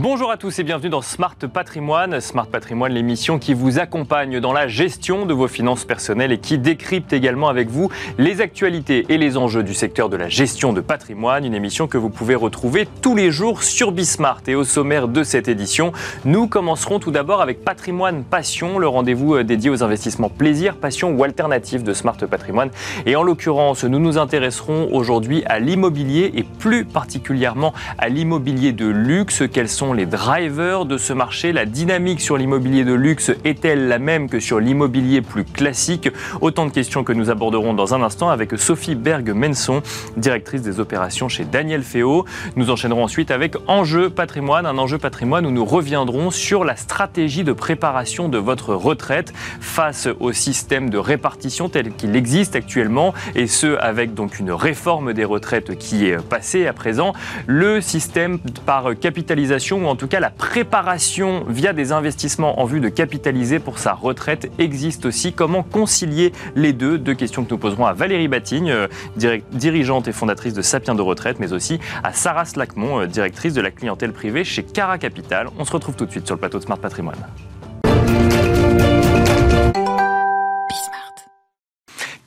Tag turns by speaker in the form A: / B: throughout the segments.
A: Bonjour à tous et bienvenue dans Smart Patrimoine. Smart Patrimoine, l'émission qui vous accompagne dans la gestion de vos finances personnelles et qui décrypte également avec vous les actualités et les enjeux du secteur de la gestion de patrimoine. Une émission que vous pouvez retrouver tous les jours sur Bismart. Et au sommaire de cette édition, nous commencerons tout d'abord avec Patrimoine Passion, le rendez-vous euh, dédié aux investissements plaisir, passion ou alternative de Smart Patrimoine. Et en l'occurrence, nous nous intéresserons aujourd'hui à l'immobilier et plus particulièrement à l'immobilier de luxe. Quels sont les drivers de ce marché La dynamique sur l'immobilier de luxe est-elle la même que sur l'immobilier plus classique? Autant de questions que nous aborderons dans un instant avec Sophie Berg-Menson, directrice des opérations chez Daniel Féo. Nous enchaînerons ensuite avec Enjeu patrimoine, un enjeu patrimoine où nous reviendrons sur la stratégie de préparation de votre retraite face au système de répartition tel qu'il existe actuellement et ce avec donc une réforme des retraites qui est passée à présent. Le système par capitalisation ou en tout cas la préparation via des investissements en vue de capitaliser pour sa retraite existe aussi. Comment concilier les deux? Deux questions que nous poserons à Valérie Batigne, euh, dirigeante et fondatrice de Sapiens de retraite, mais aussi à Sarah Slacmont, euh, directrice de la clientèle privée chez Cara Capital. On se retrouve tout de suite sur le plateau de Smart Patrimoine.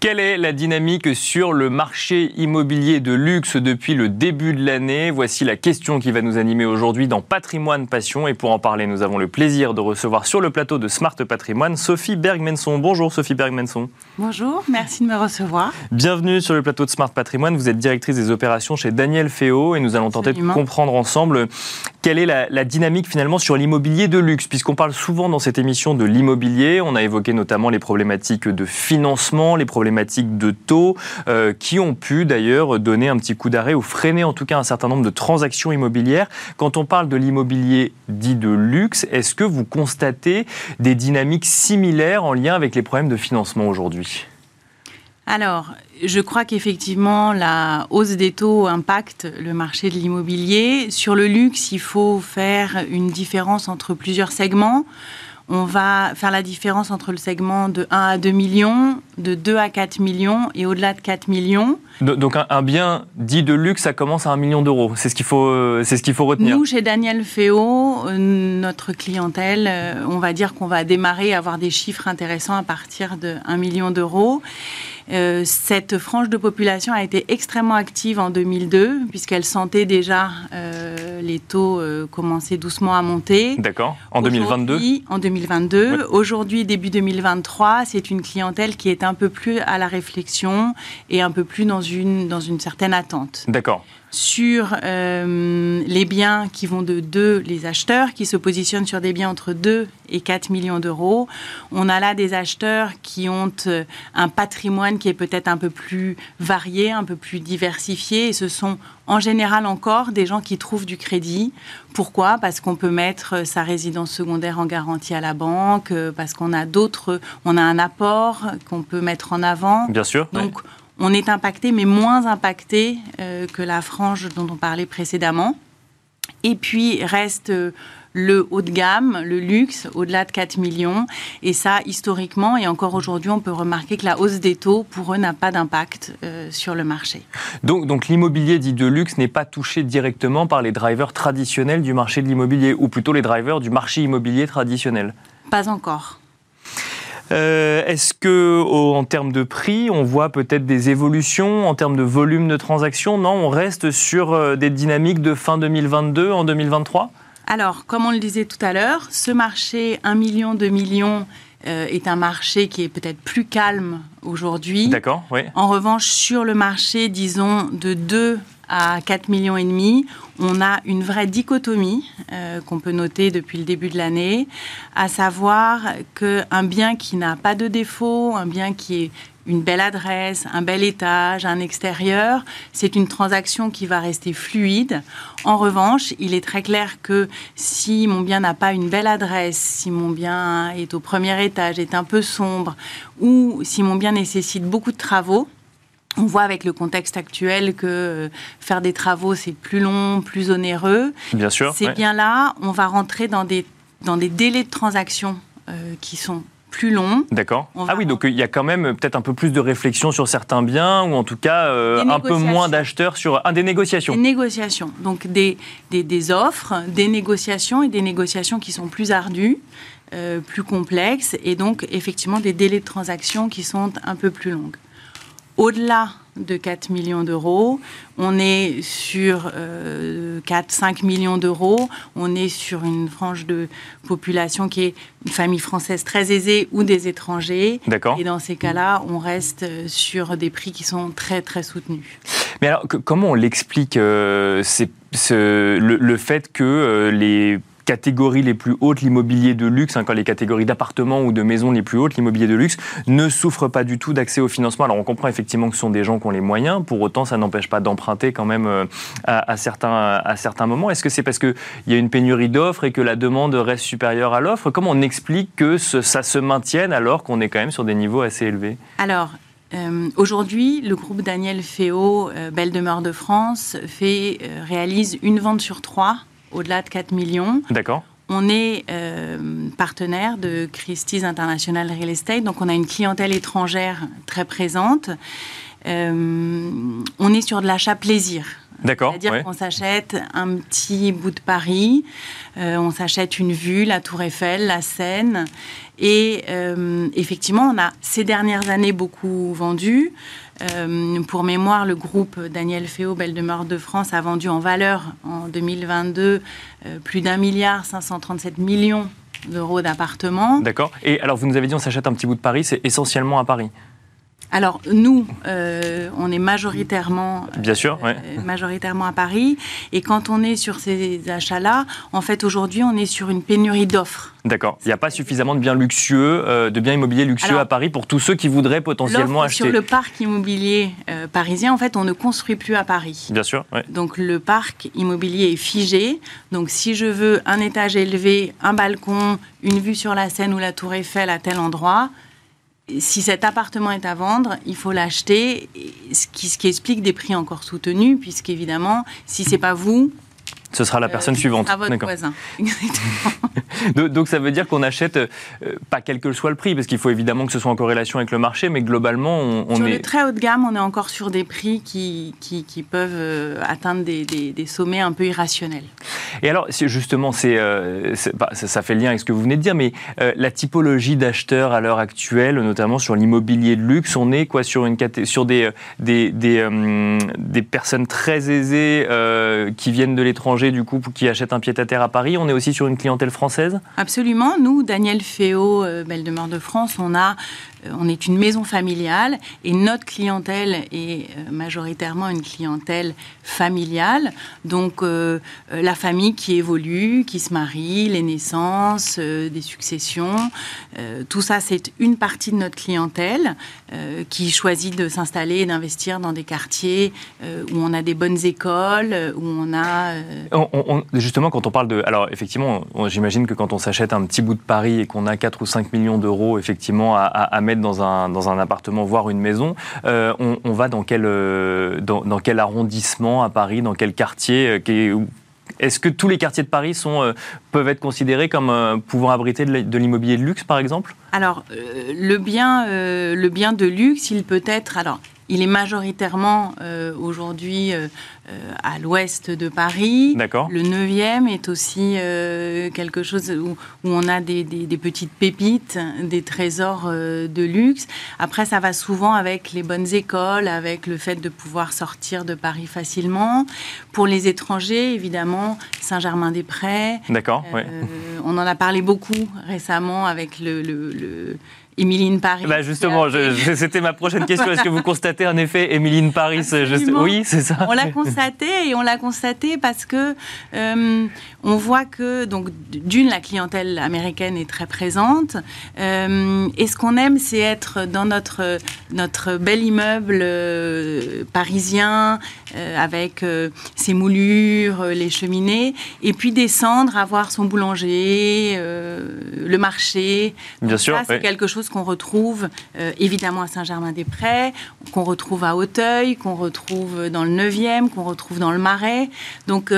A: Quelle est la dynamique sur le marché immobilier de luxe depuis le début de l'année? Voici la question qui va nous animer aujourd'hui dans Patrimoine Passion. Et pour en parler, nous avons le plaisir de recevoir sur le plateau de Smart Patrimoine Sophie Bergmenson. Bonjour Sophie Bergmenson.
B: Bonjour, merci de me recevoir.
A: Bienvenue sur le plateau de Smart Patrimoine. Vous êtes directrice des opérations chez Daniel Féo et nous allons tenter de comprendre ensemble quelle est la, dynamique finalement sur l'immobilier de luxe, puisqu'on parle souvent dans cette émission de l'immobilier. On a évoqué notamment les problématiques de financement, les problématiques de taux euh, qui ont pu d'ailleurs donner un petit coup d'arrêt ou freiner en tout cas un certain nombre de transactions immobilières. Quand on parle de l'immobilier dit de luxe, est-ce que vous constatez des dynamiques similaires en lien avec les problèmes de financement aujourd'hui?
B: Alors, je crois qu'effectivement, la hausse des taux impacte le marché de l'immobilier. Sur le luxe, il faut faire une différence entre plusieurs segments on va faire la différence entre le segment de 1 à 2 millions, de 2 à 4 millions et au-delà de 4 millions.
A: Donc un, bien dit de luxe, ça commence à 1 million d'euros. C'est ce qu'il faut, euh, c'est ce qu'il faut retenir.
B: Nous, chez Daniel Féo, euh, notre clientèle, euh, on va dire qu'on va démarrer à avoir des chiffres intéressants à partir de 1 million d'euros. Euh, cette frange de population a été extrêmement active en 2002, puisqu'elle sentait déjà euh, les taux euh, commencer doucement à monter.
A: D'accord. En 2022
B: En 2022. Aujourd'hui, début 2023, c'est une clientèle qui est un peu plus à la réflexion et un peu plus dans une, dans une certaine attente.
A: D'accord
B: sur euh, les biens qui vont de 2, les acheteurs qui se positionnent sur des biens entre 2 et 4 millions d'euros. On a là des acheteurs qui ont euh, un patrimoine qui est peut-être un peu plus varié, un peu plus diversifié. Et ce sont en général encore des gens qui trouvent du crédit. Pourquoi? Parce qu'on peut mettre sa résidence secondaire en garantie à la banque, euh, parce qu'on a d'autres, on a un apport qu'on peut mettre en avant.
A: Bien sûr.
B: Donc, on est impacté, mais moins impacté euh, que la frange dont on parlait précédemment. Et puis reste euh, le haut de gamme, le luxe, au-delà de 4 millions. Et ça, historiquement, et encore aujourd'hui, on peut remarquer que la hausse des taux, pour eux, n'a pas d'impact euh, sur le marché.
A: Donc, donc l'immobilier dit de luxe n'est pas touché directement par les drivers traditionnels du marché de l'immobilier, ou plutôt les drivers du marché immobilier traditionnel?
B: Pas encore.
A: Euh, est-ce que, en termes de prix, on voit peut-être des évolutions en termes de volume de transactions? Non, on reste sur euh, des dynamiques de fin 2022 en 2023
B: Alors, comme on le disait tout à l'heure, ce marché 1 million, 2 millions euh, est un marché qui est peut-être plus calme aujourd'hui.
A: D'accord, oui.
B: En revanche, sur le marché, disons, de 2 à 4 millions et demi, on a une vraie dichotomie euh, qu'on peut noter depuis le début de l'année, à savoir qu'un bien qui n'a pas de défaut, un bien qui est une belle adresse, un bel étage, un extérieur, c'est une transaction qui va rester fluide. En revanche, il est très clair que si mon bien n'a pas une belle adresse, si mon bien est au premier étage, est un peu sombre, ou si mon bien nécessite beaucoup de travaux, on voit avec le contexte actuel que euh, faire des travaux, c'est plus long, plus onéreux.
A: Bien sûr.
B: C'est bien là, on va rentrer dans des, dans des délais de transaction euh, qui sont plus long.
A: D'accord. Ah oui, donc il y a quand même peut-être un peu plus de réflexion sur certains biens, ou en tout cas euh, un peu moins d'acheteurs sur un des négociations.
B: Des négociations, donc des, des, offres, des négociations et des négociations qui sont plus ardues. Euh, plus complexes et donc effectivement des délais de transaction qui sont un peu plus longs. Au-delà de 4 millions d'euros. On est sur 4-5 euh, millions d'euros. On est sur une frange de population qui est une famille française très aisée ou des étrangers.
A: D'accord.
B: Et dans ces cas-là, on reste sur des prix qui sont très, très soutenus.
A: Mais alors, comment on l'explique euh, le, le, fait que euh, les catégories les plus hautes, l'immobilier de luxe, hein, les catégories d'appartements ou de maisons les plus hautes, l'immobilier de luxe, ne souffre pas du tout d'accès au financement. Alors on comprend effectivement que ce sont des gens qui ont les moyens, pour autant ça n'empêche pas d'emprunter quand même euh, à, certains, à certains moments. Est-ce que c'est parce qu'il y a une pénurie d'offres et que la demande reste supérieure à l'offre? Comment on explique que ça se maintienne alors qu'on est quand même sur des niveaux assez élevés?
B: Alors, euh, Aujourd'hui, le groupe Daniel Féo, euh, Belle Demeure de France, fait, réalise une vente sur trois au-delà de 4 millions.
A: D'accord.
B: On est euh, partenaire de Christie's International Real Estate, donc on a une clientèle étrangère très présente. Euh, on est sur de l'achat plaisir.
A: D'accord.
B: C'est-à-dire qu'on s'achète un petit bout de Paris, euh, on s'achète une vue, la Tour Eiffel, la Seine. Et effectivement, on a ces dernières années beaucoup vendu. Euh, pour mémoire, le groupe Daniel Féo, Belle Demeure de France, a vendu en valeur en 2022 euh, plus d'un milliard 537 millions d'euros d'appartements.
A: D'accord. Et alors, vous nous avez dit, on s'achète un petit bout de Paris, c'est essentiellement à Paris
B: alors nous, euh, on est majoritairement,
A: Bien sûr,
B: majoritairement à Paris. Et quand on est sur ces achats-là, en fait aujourd'hui, on est sur une pénurie d'offres.
A: D'accord. Il n'y a pas suffisamment de biens luxueux, euh, de biens immobiliers luxueux à Paris pour tous ceux qui voudraient potentiellement acheter.
B: Sur le parc immobilier euh, parisien, en fait, on ne construit plus à Paris.
A: Bien sûr.
B: Donc le parc immobilier est figé. Donc si je veux un étage élevé, un balcon, une vue sur la Seine ou la Tour Eiffel à tel endroit, si cet appartement est à vendre, il faut l'acheter, ce qui, explique des prix encore soutenus, puisqu'évidemment, si c'est pas vous,
A: ce sera la euh, personne suivante.
B: À votre voisin.
A: donc, ça veut dire qu'on achète euh, pas quel que soit le prix, parce qu'il faut évidemment que ce soit en corrélation avec le marché, mais globalement, on,
B: on sur est... le très haut de gamme, on est encore sur des prix qui, qui, peuvent euh, atteindre des, des, sommets un peu irrationnels.
A: Et alors, justement, c'est, bah, ça, fait lien avec ce que vous venez de dire, mais la typologie d'acheteurs à l'heure actuelle, notamment sur l'immobilier de luxe, on est quoi sur, une, sur des, des, des, des personnes très aisées qui viennent de l'étranger du coup, qui achètent un pied-à-terre à Paris. On est aussi sur une clientèle française?
B: Absolument. Nous, Daniel Féo, euh, Belle Demeure de France, on a on est une maison familiale et notre clientèle est euh, majoritairement une clientèle familiale. Donc la famille qui évolue, qui se marie, les naissances, des successions, tout ça c'est une partie de notre clientèle qui choisit de s'installer et d'investir dans des quartiers où on a des bonnes écoles, où on a
A: justement, quand on parle de... Alors, effectivement, j'imagine que quand on s'achète un petit bout de Paris et qu'on a 4 ou 5 millions d'euros, effectivement, à, mettre dans un, dans un appartement, voire une maison, euh, on, va dans quel, euh, dans, quel arrondissement à Paris, dans quel quartier euh, est-ce que tous les quartiers de Paris sont, peuvent être considérés comme pouvant abriter de l'immobilier de luxe, par exemple?
B: Alors, le, bien, le bien de luxe, il peut être... Alors, il est majoritairement aujourd'hui euh, à l'ouest de Paris. Le 9e est aussi euh, quelque chose où, on a des, petites pépites, des trésors euh, de luxe. Après, ça va souvent avec les bonnes écoles, avec le fait de pouvoir sortir de Paris facilement. Pour les étrangers, évidemment, Saint-Germain-des-Prés.
A: D'accord.
B: On en a parlé beaucoup récemment avec le Émiline Paris.
A: Bah justement, c'était ma prochaine question. Est-ce que vous constatez en effet Émiline Paris Oui, c'est ça.
B: On l'a constaté et on l'a constaté parce que euh, on voit que donc d'une la clientèle américaine est très présente euh, et ce qu'on aime c'est être dans notre notre bel immeuble euh, parisien avec ses moulures, les cheminées et puis descendre, avoir son boulanger, le marché.
A: Bien sûr.
B: c'est quelque chose qu'on retrouve évidemment à Saint-Germain-des-Prés, qu'on retrouve à Auteuil, qu'on retrouve dans le 9e, qu'on retrouve dans le Marais. Donc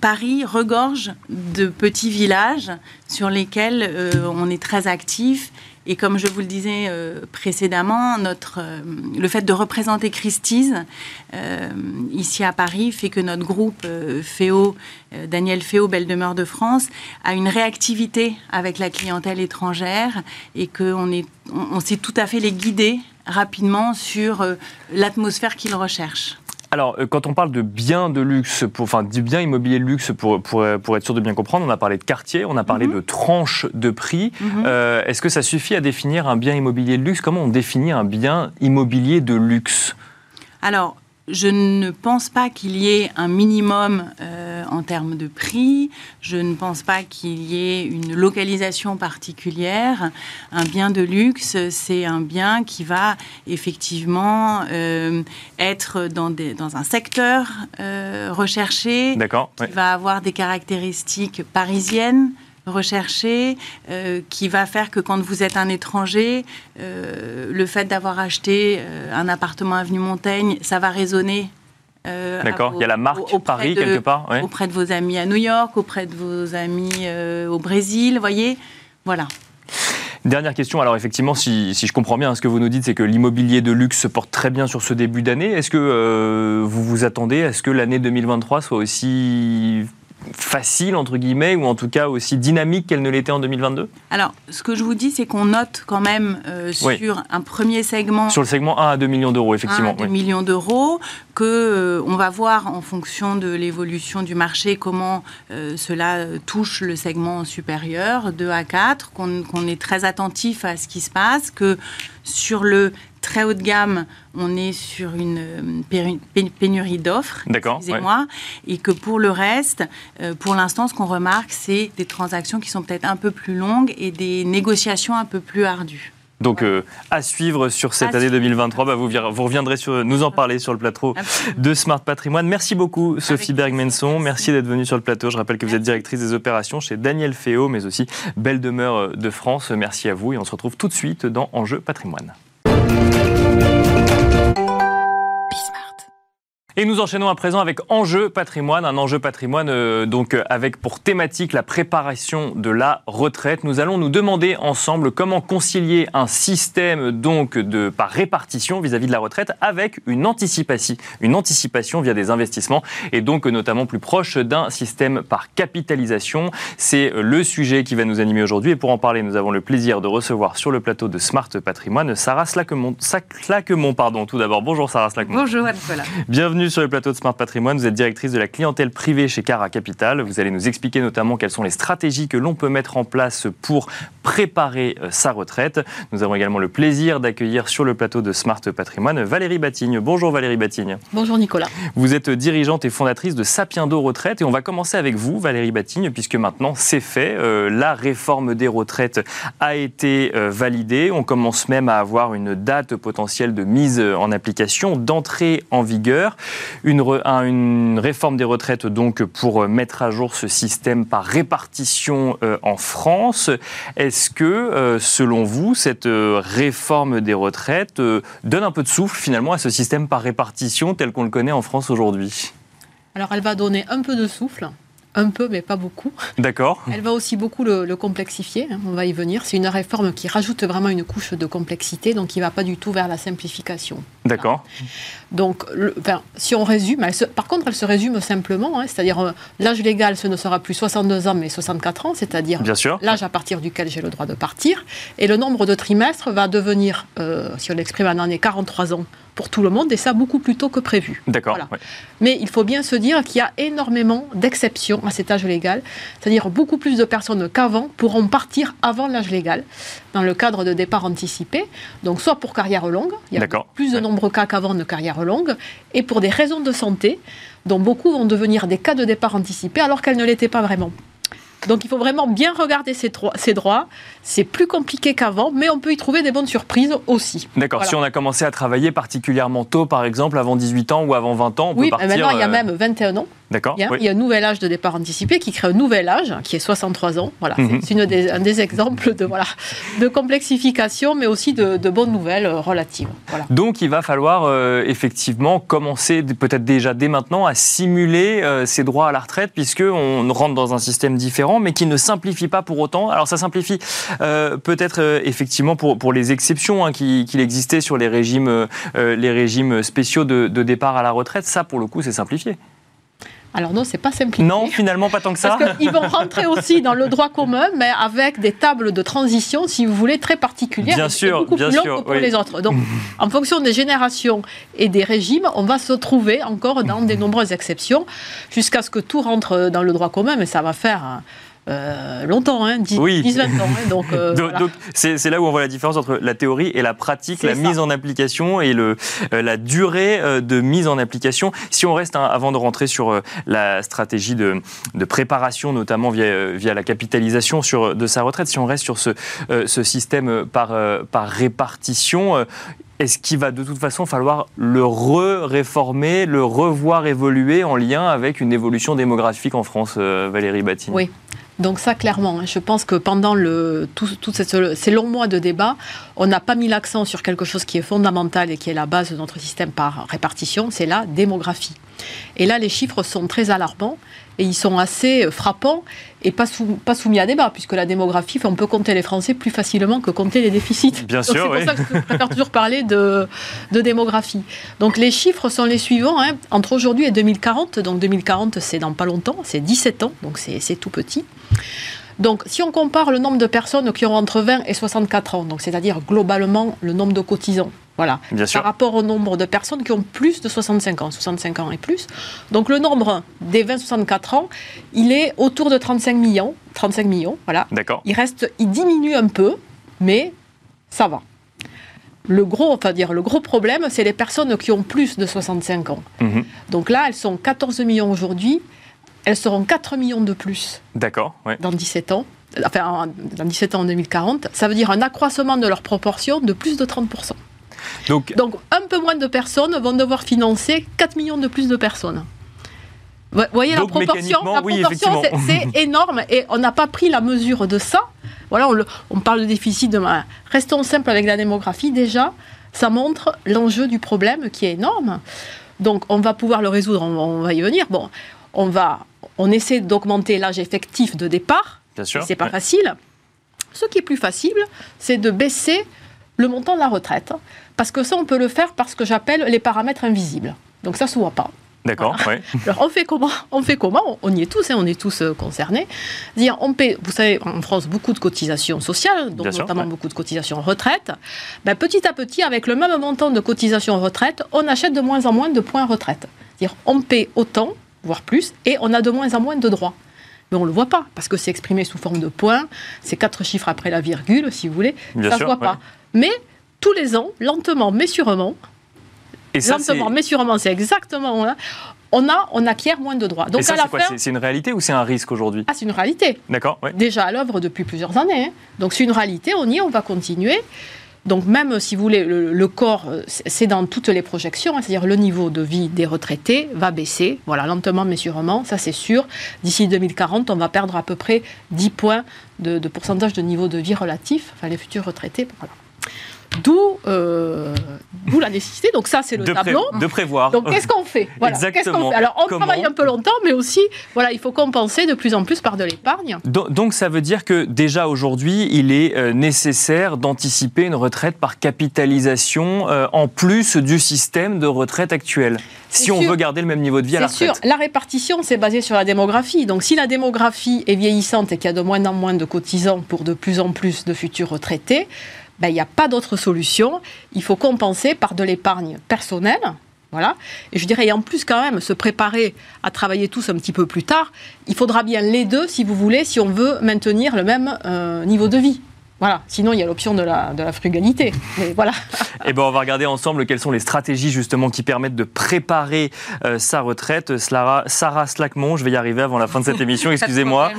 B: Paris regorge de petits villages sur lesquels on est très actif et comme je vous le disais euh, précédemment, euh, le fait de représenter Christie's euh, ici à Paris fait que notre groupe Féo, Daniel Féo, Belle Demeure de France, a une réactivité avec la clientèle étrangère et qu'on sait tout à fait les guider rapidement sur l'atmosphère qu'ils recherchent.
A: Alors, euh, quand on parle de biens de luxe, pour, enfin du bien immobilier de luxe, pour, pour, pour, être sûr de bien comprendre, on a parlé de quartier, on a parlé mhm. de tranches de prix. Mhm. Euh, est-ce que ça suffit à définir un bien immobilier de luxe? Comment on définit un bien immobilier de luxe?
B: Alors, je ne pense pas qu'il y ait un minimum euh, en termes de prix. Je ne pense pas qu'il y ait une localisation particulière. Un bien de luxe, c'est un bien qui va effectivement euh, être dans, des, dans, un secteur euh, recherché, qui va avoir des caractéristiques parisiennes recherché, euh, qui va faire que quand vous êtes un étranger, euh, le fait d'avoir acheté euh, un appartement avenue Montaigne, ça va résonner.
A: D'accord, il y a la marque Paris quelque part.
B: Auprès de vos amis à New York, auprès de vos amis au Brésil, voyez Voilà.
A: Dernière question, alors effectivement, si, si, je comprends bien, ce que vous nous dites, c'est que l'immobilier de luxe se porte très bien sur ce début d'année. Est-ce que vous vous attendez à ce que l'année 2023 soit aussi facile, entre guillemets, ou en tout cas aussi dynamique qu'elle ne l'était en 2022
B: Alors, ce que je vous dis, c'est qu'on note quand même euh, sur un premier segment...
A: Sur le segment 1 à 2 millions d'euros, effectivement. 1
B: à 2 millions d'euros, qu'on euh, on va voir en fonction de l'évolution du marché comment euh, cela touche le segment supérieur, 2 à 4, qu'on est très attentif à ce qui se passe, que sur le très haut de gamme, on est sur une euh, pénurie d'offres, excusez-moi, et que pour le reste, euh, pour l'instant, ce qu'on remarque, c'est des transactions qui sont peut-être un peu plus longues et des négociations un peu plus ardues.
A: Donc euh, à suivre sur cette année 2023, bah, vous, vous, reviendrez sur, nous en parler sur le plateau de Smart Patrimoine. Merci beaucoup Sophie Bergmenson, merci d'être venue sur le plateau. Je rappelle que vous êtes directrice des opérations chez Daniel Féo, mais aussi Belle Demeure de France. Merci à vous et on se retrouve tout de suite dans Enjeu Patrimoine. Et nous enchaînons à présent avec Enjeu patrimoine, un enjeu patrimoine euh, donc euh, avec pour thématique la préparation de la retraite. Nous allons nous demander ensemble comment concilier un système donc de par répartition vis-à-vis de la retraite avec une anticipation, une anticipation via des investissements et donc notamment plus proche d'un système par capitalisation. C'est euh, le sujet qui va nous animer aujourd'hui et pour en parler, nous avons le plaisir de recevoir sur le plateau de Smart Patrimoine Sarah Slaquemont. Slaquemont pardon, tout d'abord. Bonjour Sarah Slaquemont.
B: Bonjour Nicolas.
A: Bienvenue sur le plateau de Smart Patrimoine. Vous êtes directrice de la clientèle privée chez Cara Capital. Vous allez nous expliquer notamment quelles sont les stratégies que l'on peut mettre en place pour préparer euh, sa retraite. Nous avons également le plaisir d'accueillir sur le plateau de Smart Patrimoine Valérie Batigne. Bonjour Valérie Batigne.
C: Bonjour Nicolas.
A: Vous êtes dirigeante et fondatrice de Sapiendo Retraite et on va commencer avec vous Valérie Batigne puisque maintenant c'est fait. Euh, la réforme des retraites a été euh, validée. On commence même à avoir une date potentielle de mise en application, d'entrée en vigueur. Une, une, réforme des retraites donc pour mettre à jour ce système par répartition euh, en France. Est-ce que, euh, selon vous, cette euh, réforme des retraites donne un peu de souffle finalement à ce système par répartition tel qu'on le connaît en France aujourd'hui?
C: Alors elle va donner un peu de souffle un peu, mais pas beaucoup.
A: D'accord.
C: Elle va aussi beaucoup le, complexifier, hein, on va y venir. C'est une réforme qui rajoute vraiment une couche de complexité, donc qui ne va pas du tout vers la simplification.
A: D'accord.
C: Donc, si on résume, par contre, elle se résume simplement, hein, c'est-à-dire euh, l'âge légal, ce ne sera plus 62 ans, mais 64 ans, c'est-à-dire l'âge à partir duquel j'ai le droit de partir, et le nombre de trimestres va devenir, euh, si on l'exprime en année, 43 ans pour tout le monde, et ça beaucoup plus tôt que prévu.
A: D'accord.
C: Mais il faut bien se dire qu'il y a énormément d'exceptions à cet âge légal, c'est-à-dire beaucoup plus de personnes qu'avant pourront partir avant l'âge légal, dans le cadre de départ anticipé, donc soit pour carrière longue, il y a plus de nombreux cas qu'avant de carrière longue, et pour des raisons de santé, dont beaucoup vont devenir des cas de départ anticipé alors qu'elles ne l'étaient pas vraiment. Donc il faut vraiment bien regarder ces, droits. C'est plus compliqué qu'avant, mais on peut y trouver des bonnes surprises aussi.
A: D'accord. Si on a commencé à travailler particulièrement tôt, par exemple, avant 18 ans ou avant 20 ans, on
C: oui,
A: peut partir...
C: maintenant il y a euh, même 21 ans.
A: D'accord.
C: Il, y a un nouvel âge de départ anticipé qui crée un nouvel âge, qui est 63 ans. Voilà, mhm. c'est un des exemples de, voilà, de complexification, mais aussi de, bonnes nouvelles euh, relatives. Voilà.
A: Donc il va falloir euh, effectivement commencer peut-être déjà dès maintenant à simuler euh, ces droits à la retraite, puisqu'on rentre dans un système différent, mais qui ne simplifie pas pour autant. Alors ça simplifie peut-être effectivement pour, pour les exceptions hein, qu'il existait sur les régimes, les régimes spéciaux de, de départ à la retraite. Ça, pour le coup, c'est simplifié.
C: Alors non, c'est pas simplifié.
A: Non, finalement pas tant que ça.
C: Parce qu'ils vont rentrer aussi dans le droit commun, mais avec des tables de transition, si vous voulez, très particulières.
A: Bien sûr, beaucoup bien plus sûr,
C: que pour les autres. Donc, en fonction des générations et des régimes, on va se trouver encore dans des nombreuses exceptions, jusqu'à ce que tout rentre dans le droit commun, mais ça va faire euh, longtemps, hein, 10, oui. 20 ans. Hein, donc,
A: euh, c'est là où on voit la différence entre la théorie et la pratique, la mise en application et le, euh, la durée de mise en application. Si on reste, hein, avant de rentrer sur la stratégie de, de, préparation, notamment via, via la capitalisation sur, de sa retraite, si on reste sur ce, ce système par, par répartition, est-ce qu'il va de toute façon falloir le re-réformer, le revoir évoluer en lien avec une évolution démographique en France, Valérie Battini
C: Oui, donc ça, clairement, hein, je pense que pendant le, tous ces longs mois de débat, on n'a pas mis l'accent sur quelque chose qui est fondamental et qui est la base de notre système par répartition, c'est la démographie. Et là, les chiffres sont très alarmants et ils sont assez frappants et pas, pas soumis à débat, puisque la démographie, on peut compter les Français plus facilement que compter les déficits.
A: Bien sûr,
C: C'est pour ça que je préfère toujours parler de, de, démographie. Donc les chiffres sont les suivants. Hein. Entre aujourd'hui et 2040, donc 2040 c'est dans pas longtemps, c'est 17 ans, donc c'est tout petit. Donc, si on compare le nombre de personnes qui ont entre 20 et 64 ans, donc c'est-à-dire globalement le nombre de cotisants, voilà, par rapport au nombre de personnes qui ont plus de 65 ans, 65 ans et plus. Donc, le nombre des 20-64 ans, il est autour de 35 millions, 35 millions, voilà.
A: D'accord.
C: Il reste, il diminue un peu, mais ça va. Le gros, enfin dire, le gros problème, c'est les personnes qui ont plus de 65 ans. Mhm. Donc là, elles sont 14 millions aujourd'hui elles seront 4 millions de plus.
A: D'accord,
C: Dans 17 ans. Enfin, dans 17 ans en 2040. Ça veut dire un accroissement de leur proportion de plus de 30%. Donc, Donc un peu moins de personnes vont devoir financer 4 millions de plus de personnes. Vous voyez la proportion, la proportion c'est énorme et on n'a pas pris la mesure de ça. Voilà, on, on parle de déficit de. Restons simples avec la démographie déjà. Ça montre l'enjeu du problème qui est énorme. Donc on va pouvoir le résoudre, on, on va y venir. Bon, on va on essaie d'augmenter l'âge effectif de départ.
A: Bien sûr.
C: C'est pas facile. Ce qui est plus facile, c'est de baisser le montant de la retraite. Parce que ça, on peut le faire parce que j'appelle les paramètres invisibles. Donc ça ne se voit pas.
A: D'accord,
C: Alors on fait comment On fait comment? On y est tous, hein, on est tous euh, concernés. Dire, on paie, vous savez, en France, beaucoup de cotisations sociales, donc notamment beaucoup de cotisations retraite. Ben, petit à petit, avec le même montant de cotisations retraite, on achète de moins en moins de points retraite. Dire, on paie autant voire plus, et on a de moins en moins de droits. Mais on ne le voit pas, parce que c'est exprimé sous forme de points, c'est quatre chiffres après la virgule, si vous voulez, ça ne se voit pas. Mais tous les ans, lentement mais sûrement, et lentement mais sûrement, c'est exactement... Hein, on, a, on acquiert moins de droits.
A: Donc ça, c'est une réalité ou c'est un risque aujourd'hui?
C: Ah, c'est une réalité.
A: D'accord.
C: Déjà à l'œuvre depuis plusieurs années. Hein. Donc c'est une réalité, on y est, on va continuer. Donc même si vous voulez, le, corps, euh, c'est dans toutes les projections, hein, c'est-à-dire le niveau de vie des retraités va baisser, voilà, lentement mais sûrement, ça c'est sûr. D'ici 2040, on va perdre à peu près 10 points de, pourcentage de niveau de vie relatif, enfin les futurs retraités. Euh, d'où la nécessité. Donc ça, c'est le tableau.
A: de prévoir.
C: Donc qu'est-ce qu'on fait,
A: voilà. Exactement.
C: Alors on travaille un peu longtemps, mais aussi, voilà, il faut compenser de plus en plus par de l'épargne.
A: Donc, ça veut dire que déjà aujourd'hui, il est euh, nécessaire d'anticiper une retraite par capitalisation euh, en plus du système de retraite actuel. Si on veut garder le même niveau de vie à la retraite.
C: C'est sûr. La répartition, c'est basé sur la démographie. Donc si la démographie est vieillissante et qu'il y a de moins en moins de cotisants pour de plus en plus de futurs retraités, ben, il n'y a pas d'autre solution. Il faut compenser par de l'épargne personnelle. Voilà. Et je dirais, et en plus, quand même, se préparer à travailler tous un petit peu plus tard, il faudra bien les deux, si vous voulez, si on veut maintenir le même euh, niveau de vie. Voilà, sinon il y a l'option de la, de la frugalité. Mais voilà.
A: Et eh ben on va regarder ensemble quelles sont les stratégies justement qui permettent de préparer euh, sa retraite. Sarah, Sarah Slackmont, je vais y arriver avant la fin de cette émission, excusez-moi.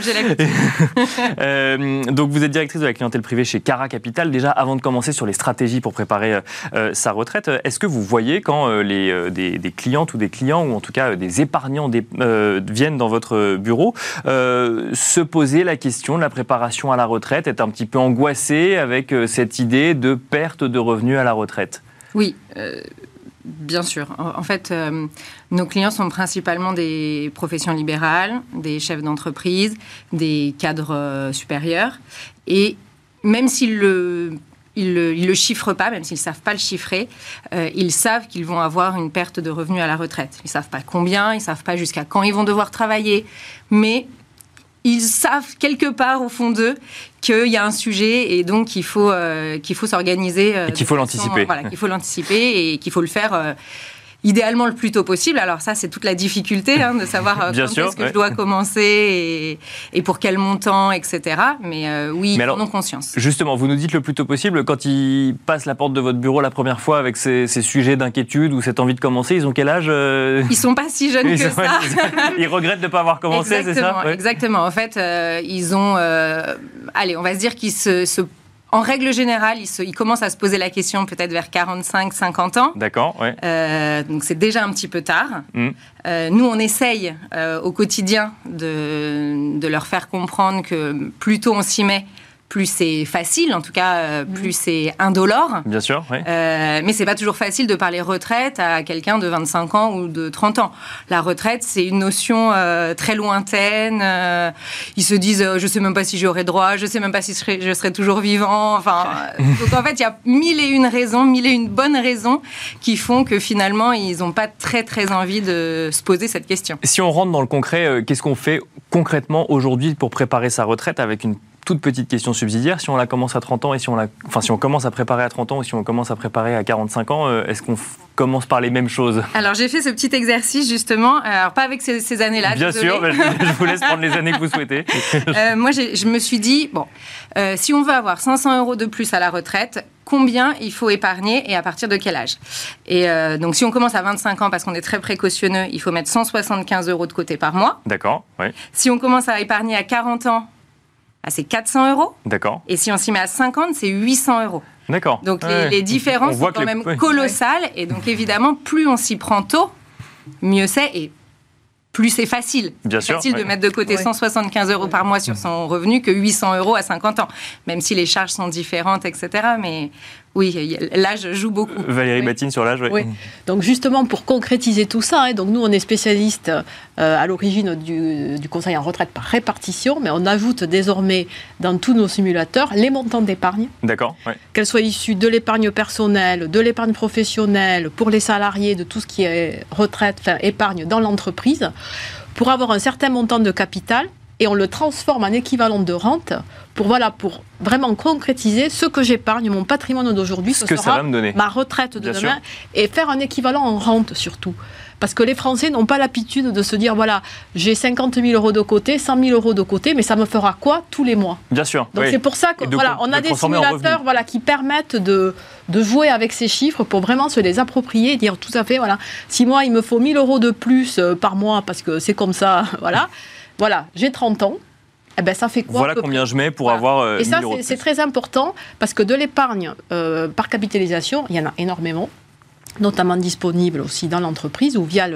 A: euh, donc vous êtes directrice de la clientèle privée chez Cara Capital. Déjà, avant de commencer sur les stratégies pour préparer euh, sa retraite, est-ce que vous voyez quand euh, les, des, des, clientes ou des clients, ou en tout cas des épargnants des, viennent dans votre bureau, se poser la question de la préparation à la retraite, être un petit peu avec euh, cette idée de perte de revenus à la retraite
D: Oui. Euh, bien sûr. En, fait, euh, nos clients sont principalement des professions libérales, des chefs d'entreprise, des cadres supérieurs. Et même s'ils le le, le chiffrent pas, même s'ils ne savent pas le chiffrer, ils savent qu'ils vont avoir une perte de revenus à la retraite. Ils ne savent pas combien, ils ne savent pas jusqu'à quand ils vont devoir travailler, mais ils savent quelque part au fond d'eux qu'il y a un sujet et donc qu'il faut, euh, qu'il faut s'organiser.
A: Euh, qu'il faut l'anticiper.
D: Voilà, qu'il faut l'anticiper et qu'il faut le faire euh, idéalement le plus tôt possible. Alors ça, c'est toute la difficulté hein, de savoir euh, quand est-ce que je dois commencer et, pour quel montant, etc. Mais euh, oui, Mais alors, conscience.
A: Justement, vous nous dites le plus tôt possible, quand ils passent la porte de votre bureau la première fois avec ces, sujets d'inquiétude ou cette envie de commencer, ils ont quel âge euh
D: Ils sont pas si jeunes que ça.
A: ils regrettent de ne pas avoir commencé, c'est ça?
D: Exactement. En fait, ils ont... allez, on va se dire qu'ils se, se en règle générale, il, commence à se poser la question peut-être vers 45-50 ans.
A: D'accord,
D: oui. Euh, donc c'est déjà un petit peu tard. Mm. Euh, nous, on essaye euh, au quotidien de, de, leur faire comprendre que plus tôt on s'y met, plus c'est facile, en tout cas, euh, plus c'est indolore.
A: Bien sûr, oui.
D: Euh, mais c'est pas toujours facile de parler retraite à quelqu'un de 25 ans ou de 30 ans. La retraite, c'est une notion euh, très lointaine. Euh, ils se disent, je sais même pas si j'aurai droit, je sais même pas si je serai, je serai toujours vivant. Enfin, donc en fait, il y a mille et une raisons, mille et une bonnes raisons qui font que finalement, ils n'ont pas très très envie de se poser cette question.
A: Si on rentre dans le concret, qu'est-ce qu'on fait concrètement aujourd'hui pour préparer sa retraite avec une toute petite question subsidiaire, si on la commence à 30 ans et si on la, enfin si on commence à préparer à 30 ans ou si on commence à préparer à 45 ans, euh, est-ce qu'on commence par les mêmes choses?
D: Alors j'ai fait ce petit exercice justement, alors pas avec ces, années-là.
A: Bien sûr, je, vous laisse prendre les années que vous souhaitez.
D: Euh, moi je me suis dit bon, euh, si on veut avoir 500 euros de plus à la retraite, combien il faut épargner et à partir de quel âge? Et donc, si on commence à 25 ans, parce qu'on est très précautionneux, il faut mettre 175 euros de côté par mois.
A: D'accord. Oui.
D: Si on commence à épargner à 40 ans, ah, c'est 400 euros?
A: D'accord.
D: Et si on s'y met à 50, c'est 800 euros.
A: D'accord.
D: Donc les, différences sont quand même colossales. Et donc évidemment, plus on s'y prend tôt, mieux c'est. Et plus c'est facile.
A: Bien
D: sûr. facile de mettre de côté 175 euros par mois sur son revenu que 800 euros à 50 ans. Même si les charges sont différentes, etc. Mais oui, l'âge joue beaucoup.
A: Valérie Batine sur l'âge,
C: oui. Donc justement, pour concrétiser tout ça, hein, donc nous, on est spécialiste euh, à l'origine du, conseil en retraite par répartition, mais on ajoute désormais dans tous nos simulateurs les montants d'épargne.
A: D'accord.
C: Qu'elles soient issues de l'épargne personnelle, de l'épargne professionnelle, pour les salariés, de tout ce qui est retraite, enfin épargne dans l'entreprise, pour avoir un certain montant de capital et on le transforme en équivalent de rente pour voilà pour vraiment concrétiser ce que j'épargne, mon patrimoine d'aujourd'hui,
A: ce, que sera ça va me donner.
C: ma retraite de demain, et faire un équivalent en rente surtout. Parce que les Français n'ont pas l'habitude de se dire voilà, j'ai 50 000 euros de côté, 100 000 euros de côté, mais ça me fera quoi tous les mois?
A: Bien sûr.
C: Donc c'est pour ça qu'on voilà, on a des simulateurs voilà, qui permettent de, de jouer avec ces chiffres pour vraiment se les approprier et dire tout à fait voilà, si moi il me faut 1000 euros de plus euh, par mois parce que c'est comme ça, voilà voilà, j'ai 30 ans. Eh ben, ça fait quoi
A: Voilà combien je mets pour avoir. Euh,
C: et ça, c'est très important parce que de l'épargne euh, par capitalisation, il y en a énormément notamment disponible aussi dans l'entreprise ou via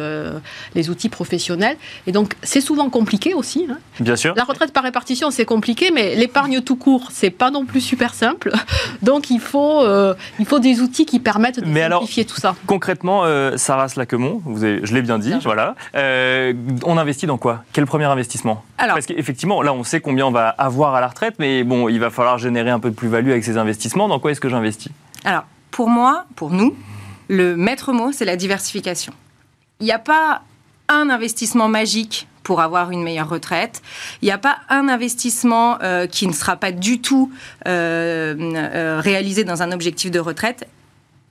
C: les outils professionnels. Et donc, c'est souvent compliqué aussi. Hein.
A: Bien sûr.
C: La retraite par répartition, c'est compliqué, mais l'épargne tout court, c'est pas non plus super simple. Donc, il faut, euh, il faut des outils qui permettent de simplifier tout ça.
A: Concrètement, euh, Sarah Slaquemont, vous avez, je l'ai bien dit, voilà. Euh, on investit dans quoi? Quel premier investissement? Alors, Parce qu'effectivement, là, on sait combien on va avoir à la retraite, mais bon, il va falloir générer un peu de plus-value avec ces investissements. Dans quoi est-ce que j'investis?
D: Alors, pour moi, pour nous, le maître mot, c'est la diversification. Il n'y a pas un investissement magique pour avoir une meilleure retraite. Il n'y a pas un investissement euh, qui ne sera pas du tout euh, euh, réalisé dans un objectif de retraite.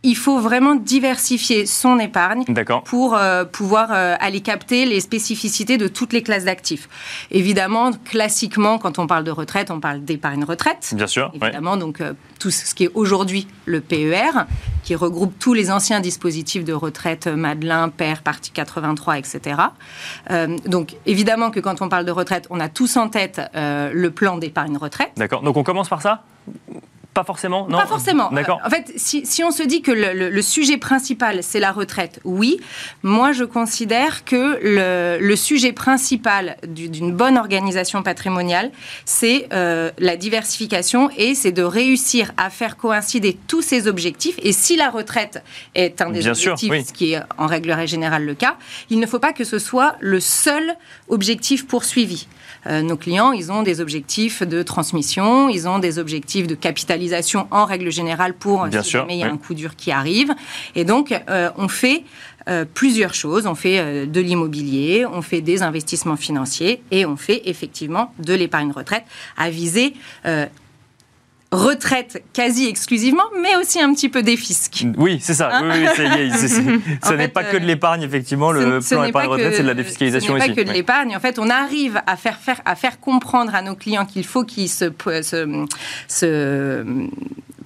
D: Il faut vraiment diversifier son épargne pour euh, pouvoir euh, aller capter les spécificités de toutes les classes d'actifs. Évidemment, classiquement, quand on parle de retraite, on parle d'épargne retraite.
A: Bien sûr.
D: Évidemment, donc euh, tout ce qui est aujourd'hui le PER, qui regroupe tous les anciens dispositifs de retraite, Madelin, PER, Partie 83, etc. donc évidemment que quand on parle de retraite, on a tous en tête le plan d'épargne retraite.
A: D'accord. Donc on commence par ça? Pas forcément
D: non Pas forcément. D'accord. En fait, si, si, on se dit que le, sujet principal, c'est la retraite, oui. Moi, je considère que le, le sujet principal d'une bonne organisation patrimoniale, c'est euh, la diversification et c'est de réussir à faire coïncider tous ces objectifs. Et si la retraite est un des objectifs, ce qui est en règle générale le cas, il ne faut pas que ce soit le seul objectif poursuivi. Euh, nos clients, ils ont des objectifs de transmission, ils ont des objectifs de capitalisation en règle générale pour
A: Bien si
D: jamais il y a un coup dur qui arrive. Et donc, euh, on fait euh, plusieurs choses. On fait de l'immobilier, on fait des investissements financiers et on fait effectivement de l'épargne retraite à viser retraite quasi exclusivement, mais aussi un petit peu des fiscs.
A: Oui, c'est ça. oui, ce n'est pas que de l'épargne, effectivement. Le plan épargne retraite, c'est de la défiscalisation
D: aussi.
A: Ce
D: n'est pas que de l'épargne. En fait, on arrive à faire, faire, à faire comprendre à nos clients qu'il faut qu'ils se, se, se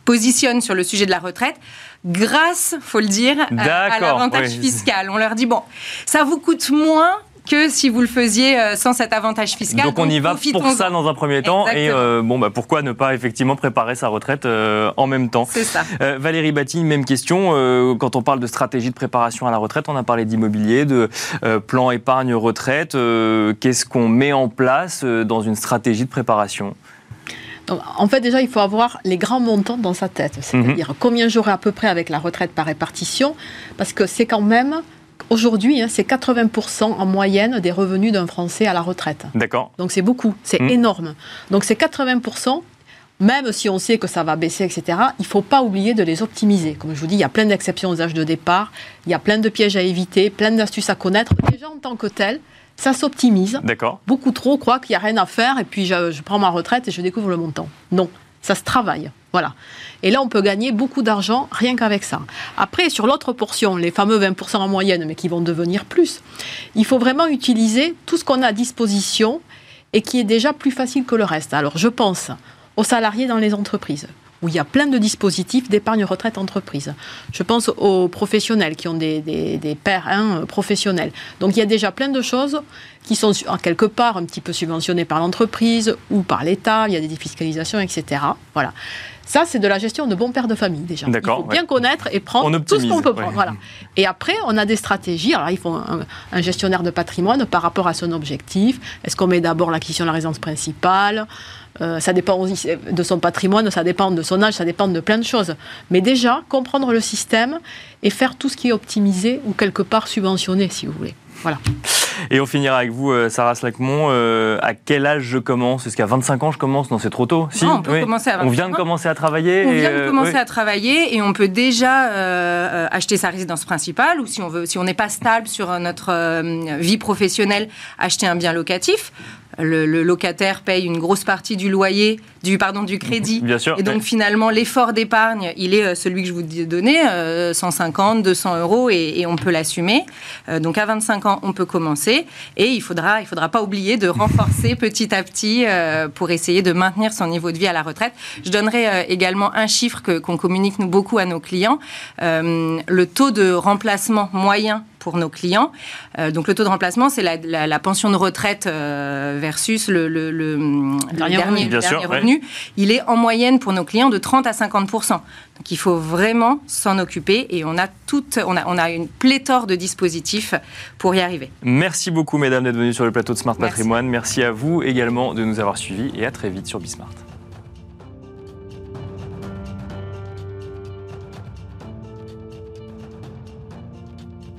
D: positionnent sur le sujet de la retraite grâce, faut le dire, à, l'avantage fiscal. On leur dit, bon, ça vous coûte moins que si vous le faisiez euh, sans cet avantage fiscal.
A: Donc, on y va pour ça dans un premier temps. Et euh, bon, bah, pourquoi ne pas effectivement préparer sa retraite euh, en même temps?
D: C'est ça.
A: Valérie Batti, même question. quand on parle de stratégie de préparation à la retraite, on a parlé d'immobilier, de plan épargne retraite. Qu'est-ce qu'on met en place dans une stratégie de préparation?
C: En fait, déjà, il faut avoir les grands montants dans sa tête. C'est-à-dire mhm. combien j'aurai à peu près avec la retraite par répartition, parce que c'est quand même Aujourd'hui, hein, c'est 80% en moyenne des revenus d'un Français à la retraite.
A: D'accord.
C: Donc c'est beaucoup, c'est mmh. énorme. Donc c'est 80%. Même si on sait que ça va baisser, etc., il ne faut pas oublier de les optimiser. Comme je vous dis, il y a plein d'exceptions aux âges de départ, il y a plein de pièges à éviter, plein d'astuces à connaître. Déjà en tant que tel, ça s'optimise.
A: D'accord.
C: Beaucoup trop croient qu'il n'y a rien à faire et puis je, je prends ma retraite et je découvre le montant. Non, ça se travaille. Voilà. Et là, on peut gagner beaucoup d'argent rien qu'avec ça. Après, sur l'autre portion, les fameux 20% en moyenne, mais qui vont devenir plus, il faut vraiment utiliser tout ce qu'on a à disposition et qui est déjà plus facile que le reste. Alors, je pense aux salariés dans les entreprises où il y a plein de dispositifs d'épargne retraite entreprise. Je pense aux professionnels qui ont des, des, pères hein, professionnels. Donc il y a déjà plein de choses qui sont en quelque part un petit peu subventionnées par l'entreprise ou par l'État. Il y a des défiscalisations, etc. Voilà. Ça, c'est de la gestion de bons pères de famille, déjà. Il faut bien connaître et prendre tout ce qu'on peut prendre. Voilà. Et après, on a des stratégies. Alors, il faut un, gestionnaire de patrimoine par rapport à son objectif. Est-ce qu'on met d'abord l'acquisition de la résidence principale? Euh, ça dépend aussi de son patrimoine, ça dépend de son âge, ça dépend de plein de choses. Mais déjà, comprendre le système et faire tout ce qui est optimisé ou quelque part subventionné, si vous voulez. Voilà.
A: Et on finira avec vous, euh, Sarah Slacmont. Euh, à quel âge je commence? Est-ce qu'à 25 ans je commence? Non, c'est trop tôt.
D: Si, on peut commencer à
A: On vient de commencer à travailler.
D: On vient de euh, commencer à travailler et on peut déjà acheter sa résidence principale ou si on veut, si on n'est pas stable sur notre vie professionnelle, acheter un bien locatif le, locataire paye une grosse partie du loyer, du pardon, du crédit.
A: Bien sûr.
D: Et donc finalement, l'effort d'épargne, il est euh, celui que je vous ai donné, 150, 200 euros, et, on peut l'assumer. Euh, donc à 25 ans, on peut commencer, et il faudra, il faudra pas oublier de renforcer petit à petit euh, pour essayer de maintenir son niveau de vie à la retraite. Je donnerai également un chiffre que qu'on communique nous beaucoup à nos clients. le taux de remplacement moyen pour nos clients. Euh, donc le taux de remplacement, c'est la, pension de retraite euh, versus le, dernier, revenu. Il est en moyenne pour nos clients de 30 à 50 Donc il faut vraiment s'en occuper et on a, toute, on, a, on a une pléthore de dispositifs pour y arriver.
A: Merci beaucoup mesdames d'être venues sur le plateau de Smart Patrimoine. Merci à vous également de nous avoir suivis et à très vite sur Bismart.